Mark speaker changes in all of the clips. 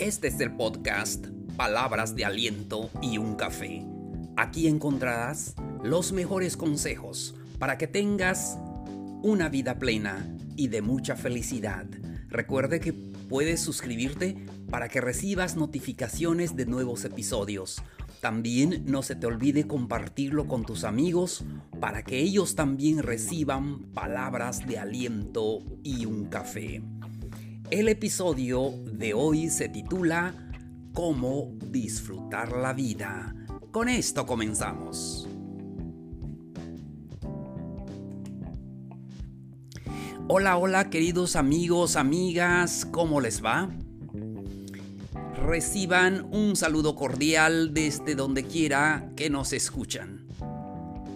Speaker 1: Este es el podcast Palabras de Aliento y un Café. Aquí encontrarás los mejores consejos para que tengas una vida plena y de mucha felicidad. Recuerde que puedes suscribirte para que recibas notificaciones de nuevos episodios. También no se te olvide compartirlo con tus amigos para que ellos también reciban palabras de aliento y un café. El episodio de hoy se titula Cómo disfrutar la vida. Con esto comenzamos. Hola, hola queridos amigos, amigas, ¿cómo les va? Reciban un saludo cordial desde donde quiera que nos escuchan.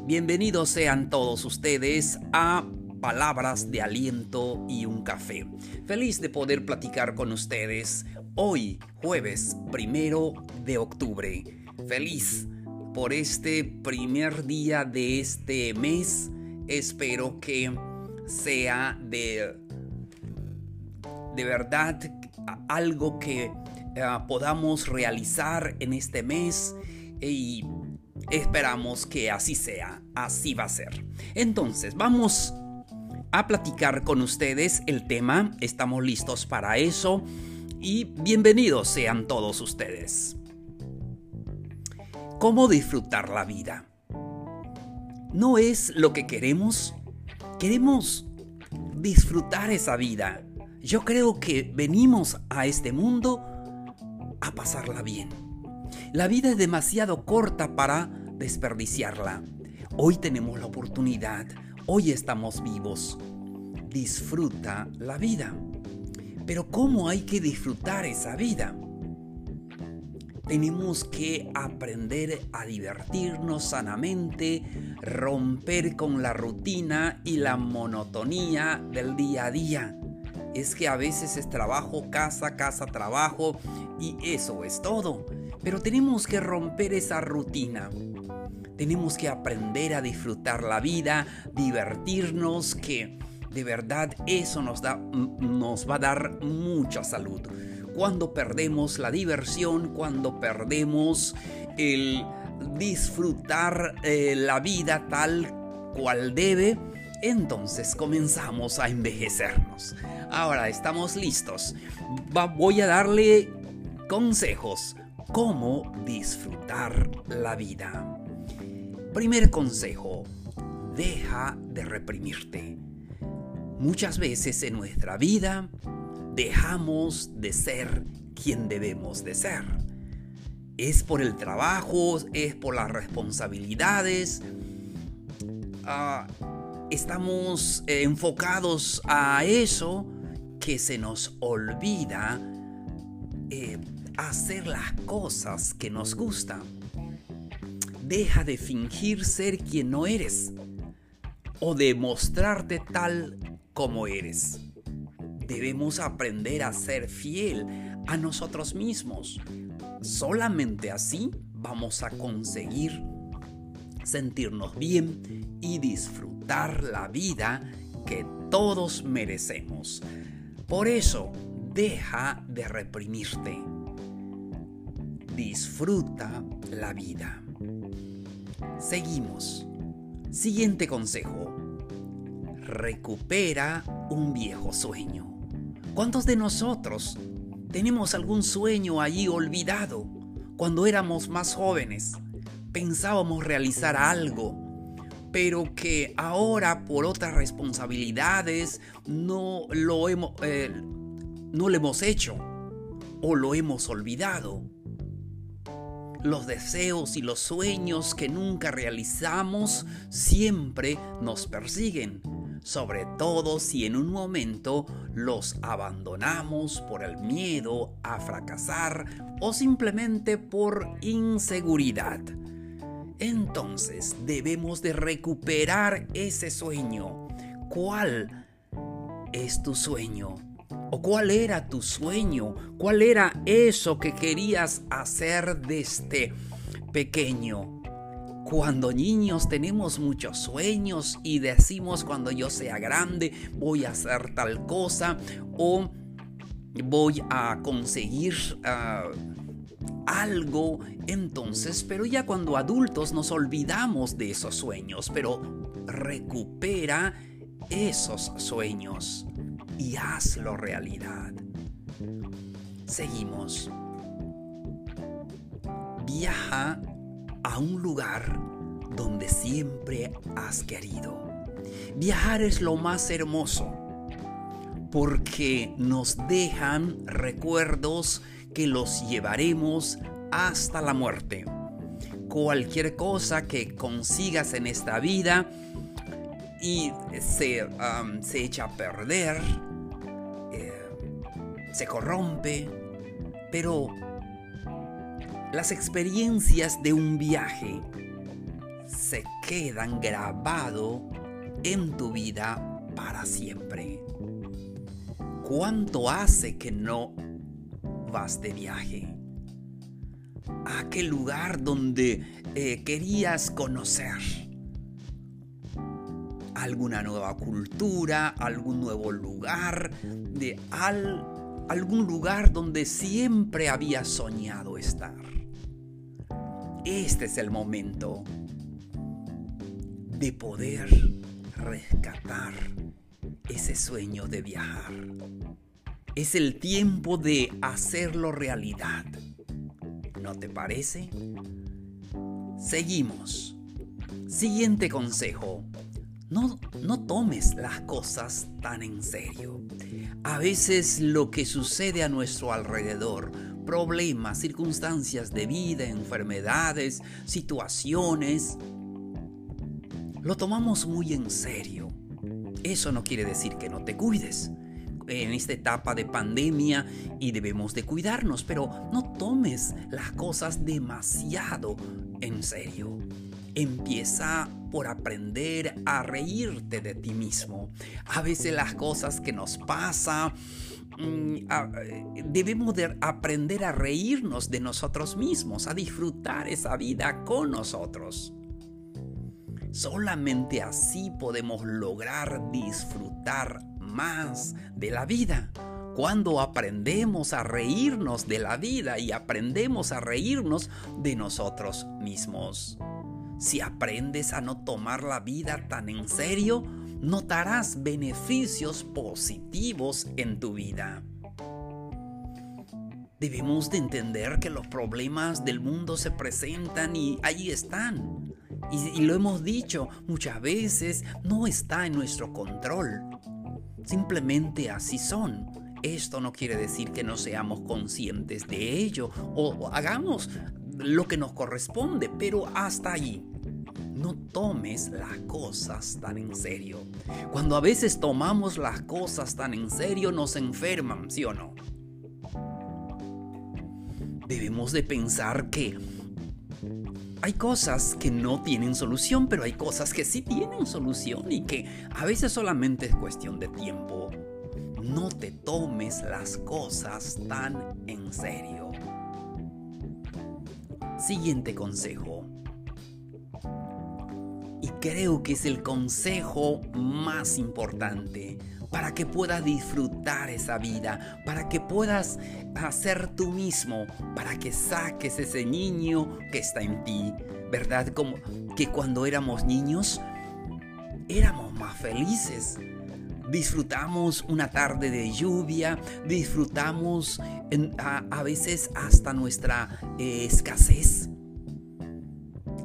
Speaker 1: Bienvenidos sean todos ustedes a palabras de aliento y un café. Feliz de poder platicar con ustedes hoy, jueves primero de octubre. Feliz por este primer día de este mes. Espero que sea de, de verdad algo que eh, podamos realizar en este mes y esperamos que así sea, así va a ser. Entonces, vamos a platicar con ustedes el tema. Estamos listos para eso y bienvenidos sean todos ustedes. ¿Cómo disfrutar la vida? ¿No es lo que queremos? Queremos disfrutar esa vida. Yo creo que venimos a este mundo a pasarla bien. La vida es demasiado corta para desperdiciarla. Hoy tenemos la oportunidad Hoy estamos vivos. Disfruta la vida. Pero ¿cómo hay que disfrutar esa vida? Tenemos que aprender a divertirnos sanamente, romper con la rutina y la monotonía del día a día. Es que a veces es trabajo, casa, casa, trabajo y eso es todo. Pero tenemos que romper esa rutina tenemos que aprender a disfrutar la vida, divertirnos, que de verdad eso nos, da, nos va a dar mucha salud. Cuando perdemos la diversión, cuando perdemos el disfrutar eh, la vida tal cual debe, entonces comenzamos a envejecernos. Ahora estamos listos. voy a darle consejos. Cómo disfrutar la vida. Primer consejo, deja de reprimirte. Muchas veces en nuestra vida dejamos de ser quien debemos de ser. Es por el trabajo, es por las responsabilidades. Ah, estamos enfocados a eso que se nos olvida eh, hacer las cosas que nos gustan. Deja de fingir ser quien no eres o de mostrarte tal como eres. Debemos aprender a ser fiel a nosotros mismos. Solamente así vamos a conseguir sentirnos bien y disfrutar la vida que todos merecemos. Por eso, deja de reprimirte. Disfruta la vida. Seguimos. Siguiente consejo. Recupera un viejo sueño. ¿Cuántos de nosotros tenemos algún sueño allí olvidado cuando éramos más jóvenes? Pensábamos realizar algo, pero que ahora por otras responsabilidades no lo hemos, eh, no lo hemos hecho o lo hemos olvidado los deseos y los sueños que nunca realizamos siempre nos persiguen, sobre todo si en un momento los abandonamos por el miedo a fracasar o simplemente por inseguridad. Entonces debemos de recuperar ese sueño. ¿Cuál es tu sueño? ¿O cuál era tu sueño? ¿Cuál era eso que querías hacer desde pequeño? Cuando niños tenemos muchos sueños y decimos cuando yo sea grande voy a hacer tal cosa o voy a conseguir ah, algo entonces, pero ya cuando adultos nos olvidamos de esos sueños, pero recupera esos sueños y hazlo realidad. Seguimos. Viaja a un lugar donde siempre has querido. Viajar es lo más hermoso porque nos dejan recuerdos que los llevaremos hasta la muerte. Cualquier cosa que consigas en esta vida y se, um, echa a perder, eh, se corrompe, pero las experiencias de un viaje se quedan grabado en tu vida para siempre. ¿Cuánto hace que no vas de viaje? ¿A aquel lugar donde eh, querías conocer alguna nueva cultura, algún nuevo lugar, de algún lugar donde siempre habías soñado estar. Este es el momento de poder rescatar ese sueño de viajar. Es el tiempo de hacerlo realidad. ¿No te parece? Seguimos. Siguiente consejo. No, tomes las cosas tan en serio. A veces lo que sucede a nuestro alrededor, problemas, circunstancias de vida, enfermedades, situaciones, lo tomamos muy en serio. Eso no quiere decir que no te cuides en esta etapa de pandemia y debemos de cuidarnos, pero no tomes las cosas demasiado en serio. Empieza por aprender a reírte de ti mismo. A veces las cosas que nos pasan mm, debemos de aprender a reírnos de nosotros mismos, a disfrutar esa vida con nosotros. Solamente así podemos lograr disfrutar más de la vida. Cuando aprendemos a reírnos de la vida y aprendemos a reírnos de nosotros mismos. Si aprendes a no tomar la vida tan en serio, notarás beneficios positivos en tu vida. Debemos de entender que los problemas del mundo se presentan y ahí están. Y, lo hemos dicho muchas veces, no está en nuestro control. Simplemente así son. Esto no quiere decir que no seamos conscientes de ello o hagamos lo que nos corresponde, pero hasta allí. No tomes las cosas tan en serio. Cuando a veces tomamos las cosas tan en serio nos enferman, ¿sí o no? Debemos de pensar que hay cosas que no tienen solución, pero hay cosas que sí tienen solución y que a veces solamente es cuestión de tiempo. No te tomes las cosas tan en serio. Siguiente consejo. Y creo que es el consejo más importante para que puedas disfrutar esa vida, para que puedas hacer tú mismo, para que saques ese niño que está en ti, ¿verdad? Como que cuando éramos niños éramos más felices. Disfrutamos una tarde de lluvia, disfrutamos a, veces hasta nuestra eh, escasez.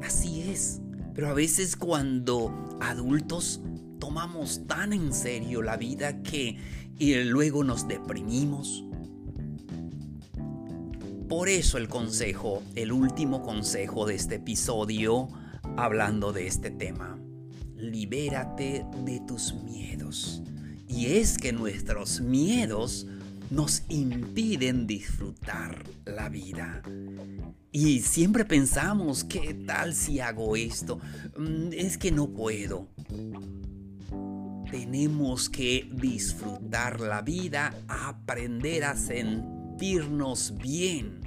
Speaker 1: Así es, pero a veces cuando adultos tomamos tan en serio la vida que y luego nos deprimimos. Por eso el consejo, el último consejo de este episodio, hablando de este tema, libérate de tus miedos. Y es que nuestros miedos nos impiden disfrutar la vida. Y siempre pensamos, ¿qué tal si hago esto? Mm, es que no puedo tenemos que disfrutar la vida, aprender a sentirnos bien,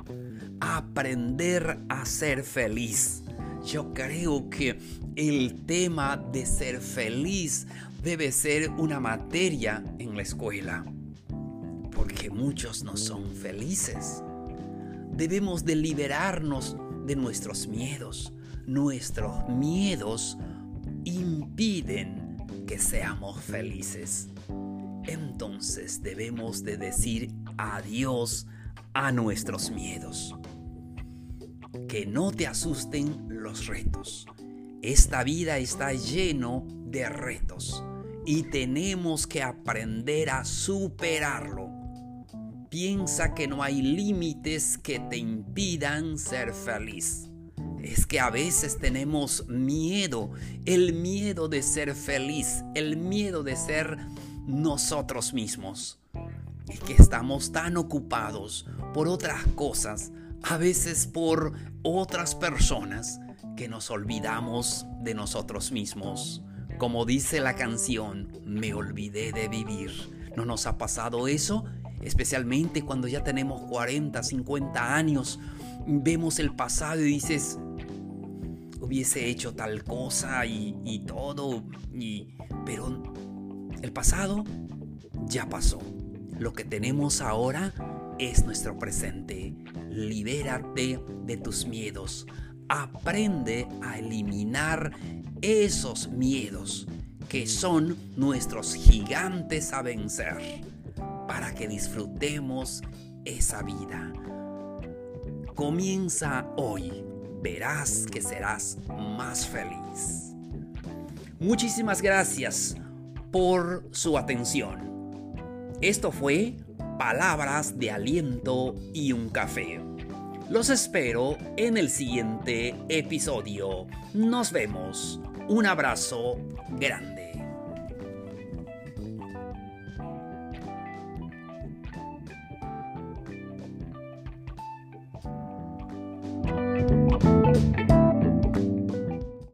Speaker 1: aprender a ser feliz. Yo creo que el tema de ser feliz debe ser una materia en la escuela. porque muchos no son felices. Debemos de liberarnos de nuestros miedos. Nuestros miedos impiden que seamos felices. Entonces debemos de decir adiós a nuestros miedos. Que no te asusten los retos. Esta vida está lleno de retos y tenemos que aprender a superarlo. Piensa que no hay límites que te impidan ser feliz. Es que a veces tenemos miedo, el miedo de ser feliz, el miedo de ser nosotros mismos. Es que estamos tan ocupados por otras cosas, a veces por otras personas, que nos olvidamos de nosotros mismos. Como dice la canción, me olvidé de vivir. ¿No nos ha pasado eso? Especialmente cuando ya tenemos 40, 50 años, vemos el pasado y dices, hubiese hecho tal cosa y, todo, y, pero el pasado ya pasó. Lo que tenemos ahora es nuestro presente. Libérate de tus miedos. Aprende a eliminar esos miedos que son nuestros gigantes a vencer para que disfrutemos esa vida. Comienza hoy, verás que serás más feliz. Muchísimas gracias por su atención. Esto fue Palabras de Aliento y un Café. Los espero en el siguiente episodio. Nos vemos. Un abrazo grande.